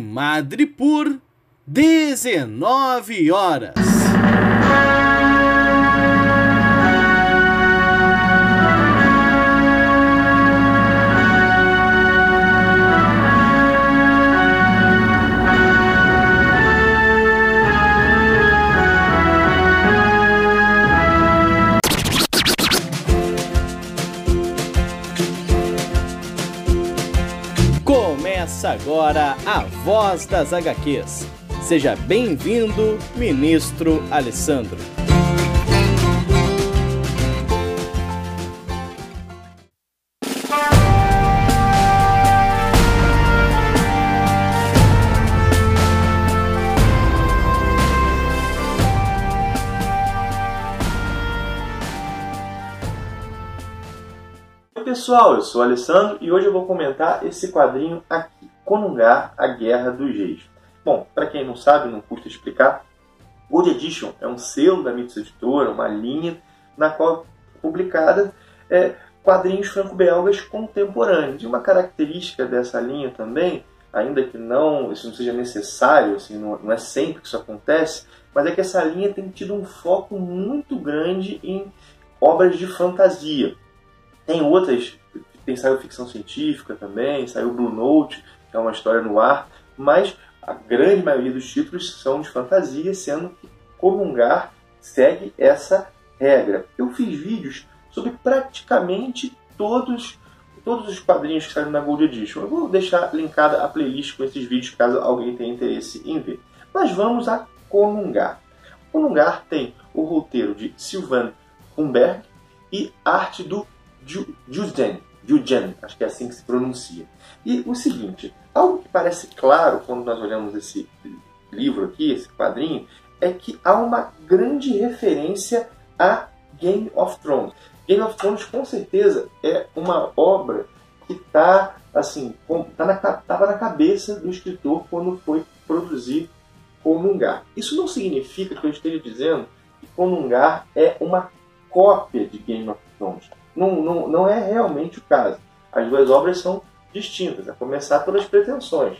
Madripoor, 19 horas. Agora a Voz das HQs. Seja bem-vindo, Ministro Alessandro. Oi pessoal, eu sou o Alessandro e hoje eu vou comentar esse quadrinho aqui, Conungar, a Guerra dos Reis. Bom, para quem não sabe, não custa explicar, Gold Edition é um selo da Mitos Editora, uma linha na qual é publicada é, quadrinhos franco-belgas contemporâneos. E uma característica dessa linha também, ainda que não isso não seja necessário, assim, não, não é sempre que isso acontece, mas é que essa linha tem tido um foco muito grande em obras de fantasia. Tem outras, tem saiu ficção científica também, saiu Blue Note, é uma história no ar, mas a grande maioria dos títulos são de fantasia, sendo que Comungar segue essa regra. Eu fiz vídeos sobre praticamente todos, todos os quadrinhos que saíram na Gold Edition. Eu vou deixar linkada a playlist com esses vídeos caso alguém tenha interesse em ver. Mas vamos a Comungar. Comungar tem o roteiro de Sylvain Humberg e arte do Jujen, Jujen, acho que é assim que se pronuncia. E o seguinte, algo que parece claro quando nós olhamos esse livro aqui, esse quadrinho, é que há uma grande referência a Game of Thrones. Game of Thrones com certeza é uma obra que está assim, tá na, na cabeça do escritor quando foi produzir Comungar. Isso não significa que eu esteja dizendo que Comungar é uma cópia de Game of Thrones. Não, não, não é realmente o caso. As duas obras são distintas, a começar pelas pretensões.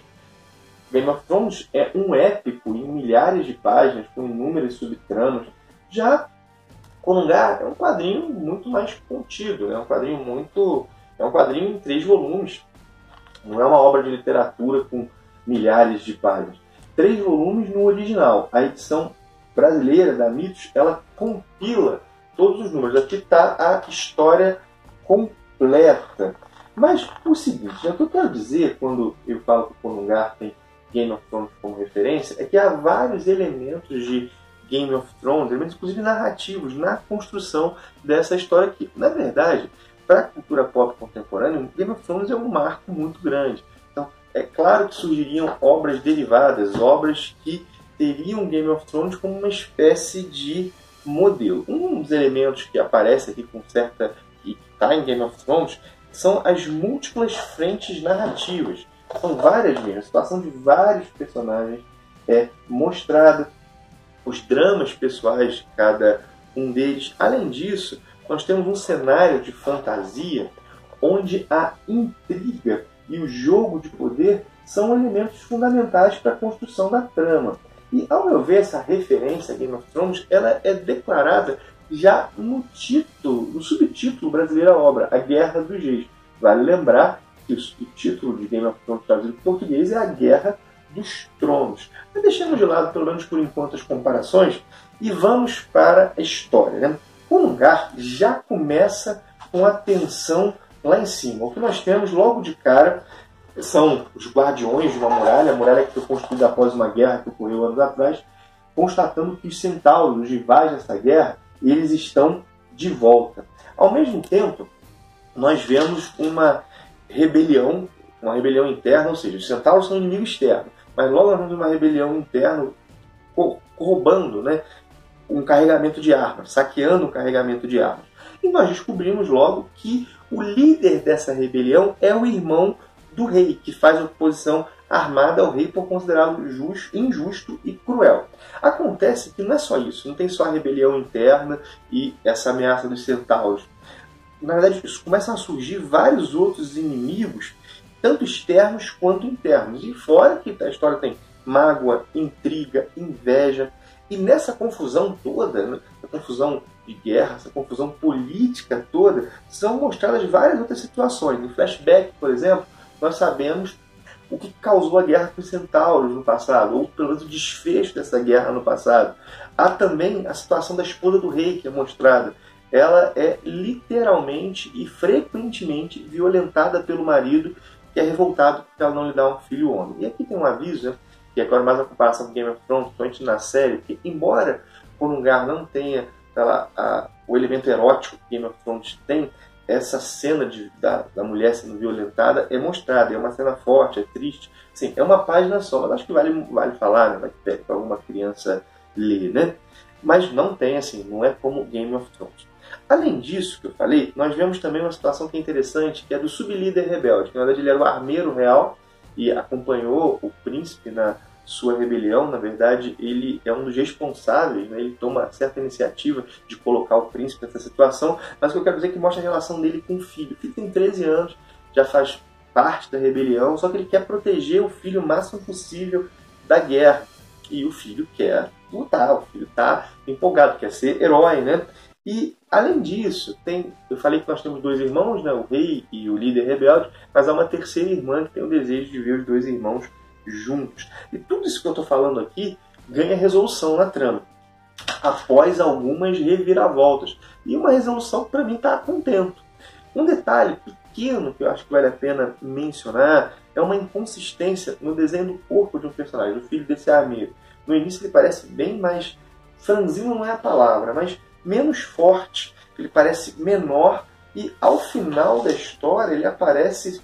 Game of Thrones é um épico em milhares de páginas, com inúmeras subtramas. Já Conungar é um quadrinho muito mais contido, é um quadrinho muito. é um quadrinho em três volumes. Não é uma obra de literatura com milhares de páginas. Três volumes no original. A edição brasileira da Mitos ela compila todos os números. Aqui está a história completa. Mas o seguinte, o que eu quero dizer quando eu falo que o Conungar tem Game of Thrones como referência é que há vários elementos de Game of Thrones, elementos inclusive narrativos, na construção dessa história que, na verdade, para a cultura pop contemporânea, Game of Thrones é um marco muito grande. Então, é claro que surgiriam obras derivadas, obras que teriam Game of Thrones como uma espécie de modelo. Um dos elementos que aparece aqui com certa. que está em Game of Thrones são as múltiplas frentes narrativas. São várias mesmo, a situação de vários personagens é mostrada, os dramas pessoais de cada um deles. Além disso, nós temos um cenário de fantasia onde a intriga e o jogo de poder são elementos fundamentais para a construção da trama. E ao meu ver, essa referência a Game of Thrones ela é declarada já no título, no subtítulo brasileiro da obra, A Guerra dos Reis. Vale lembrar que o título de Game of Thrones traduzido em português é A Guerra dos Tronos. Mas deixemos de lado, pelo menos por enquanto, as comparações e vamos para a história. Né? O lugar já começa com a tensão lá em cima. O que nós temos logo de cara são os guardiões de uma muralha, a muralha que foi construída após uma guerra que ocorreu anos atrás, constatando que os centauros, os rivais dessa guerra, eles estão de volta. Ao mesmo tempo, nós vemos uma rebelião, uma rebelião interna, ou seja, os centauros são inimigo externo, mas logo nós vemos uma rebelião interna roubando né, um carregamento de armas, saqueando um carregamento de armas. E nós descobrimos logo que o líder dessa rebelião é o irmão do rei, que faz oposição armada ao rei por considerá-lo injusto e cruel. Acontece que não é só isso, não tem só a rebelião interna e essa ameaça dos centauros. Na verdade, começam a surgir vários outros inimigos tanto externos quanto internos. E fora que a história tem mágoa, intriga, inveja. E nessa confusão toda, né, a confusão de guerra, essa confusão política toda, são mostradas várias outras situações. No flashback, por exemplo, nós sabemos o que causou a guerra com os centauros no passado, ou pelo menos o desfecho dessa guerra no passado. Há também a situação da esposa do rei, que é mostrada. Ela é literalmente e frequentemente violentada pelo marido, que é revoltado porque ela não lhe dá um filho homem. E aqui tem um aviso, né, que agora mais a comparação com Game of Thrones, principalmente na série, que embora Porungar não tenha ela, a, o elemento erótico que Game of Thrones tem, essa cena de, da, da mulher sendo violentada é mostrada, é uma cena forte, é triste. Sim, é uma página só, mas acho que vale, vale falar, né? para alguma criança ler, né? Mas não tem assim, não é como Game of Thrones. Além disso que eu falei, nós vemos também uma situação que é interessante, que é do sublíder rebelde, que na verdade ele era o armeiro real e acompanhou o príncipe na sua rebelião, na verdade, ele é um dos responsáveis, né? ele toma certa iniciativa de colocar o príncipe nessa situação, mas o que eu quero dizer é que mostra a relação dele com o filho. O filho tem 13 anos, já faz parte da rebelião, só que ele quer proteger o filho o máximo possível da guerra. E o filho quer lutar, o filho está empolgado, quer ser herói, né? E, além disso, tem, eu falei que nós temos dois irmãos, né, o rei e o líder rebelde, mas há uma terceira irmã que tem o desejo de ver os dois irmãos juntos. E tudo isso que eu estou falando aqui ganha resolução na trama, após algumas reviravoltas. E uma resolução para mim está contento. Um detalhe pequeno que eu acho que vale a pena mencionar é uma inconsistência no desenho do corpo de um personagem, do filho desse amigo. No início ele parece bem mais franzino não é a palavra, mas menos forte, ele parece menor e ao final da história ele aparece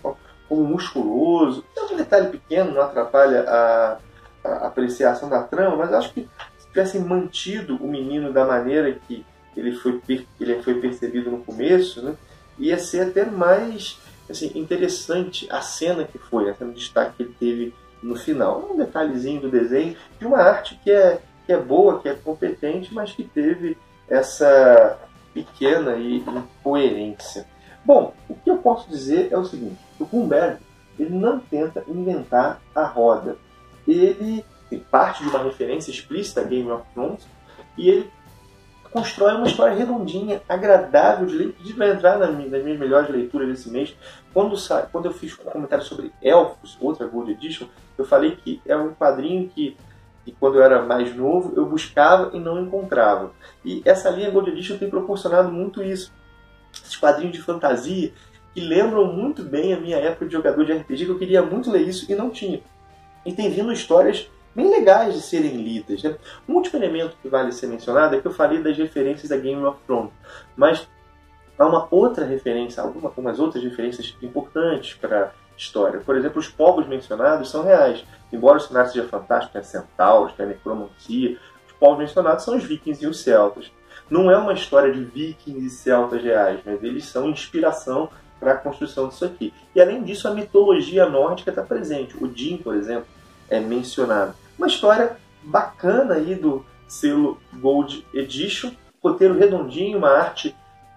como musculoso. É um detalhe pequeno, não atrapalha a, a apreciação da trama, mas acho que se tivessem mantido o menino da maneira que ele foi, ele foi percebido no começo, né, ia ser até mais assim, interessante a cena que foi, a cena de destaque que ele teve no final. Um detalhezinho do desenho de uma arte que é, que é boa, que é competente, mas que teve essa pequena incoerência. Bom, o que eu posso dizer é o seguinte: o Gutenberg ele não tenta inventar a roda. Ele tem parte de uma referência explícita a Game of Thrones e ele constrói uma história redondinha, agradável de ler, que vai entrar nas minhas, melhores leituras desse mês. Quando, quando eu fiz um comentário sobre Elfos, outra Gold Edition, eu falei que é um quadrinho que, que quando eu era mais novo eu buscava e não encontrava. E essa linha Gold Edition tem proporcionado muito isso. Esses quadrinhos de fantasia que lembram muito bem a minha época de jogador de RPG, que eu queria muito ler isso e não tinha. E tem vindo histórias bem legais de serem lidas. Né? Um último elemento que vale ser mencionado é que eu falei das referências da Game of Thrones, mas há uma outra referência, algumas outras referências importantes para a história. Por exemplo, os povos mencionados são reais. Embora o cenário seja fantástico, tem centauros, tem necromancia, os povos mencionados são os vikings e os celtas. Não é uma história de vikings e celtas reais, mas eles são inspiração para a construção disso aqui. E além disso, a mitologia nórdica está presente. O Jin, por exemplo, é mencionado. Uma história bacana aí do selo Gold Edition, roteiro redondinho, uma arte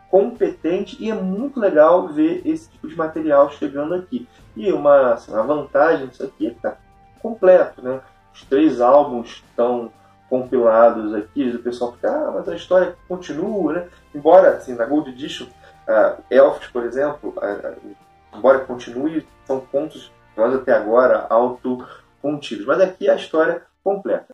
competente e é muito legal ver esse tipo de material chegando aqui. E uma, assim, uma vantagem disso aqui é que está completo, né? Os três álbuns estão compilados aqui, o pessoal fica, ah, mas a história continua, né? Embora, assim, na Gold Edition uh, Elft, por exemplo, uh, embora continue, são pontos nós até agora autocontidos. Mas aqui é a história completa.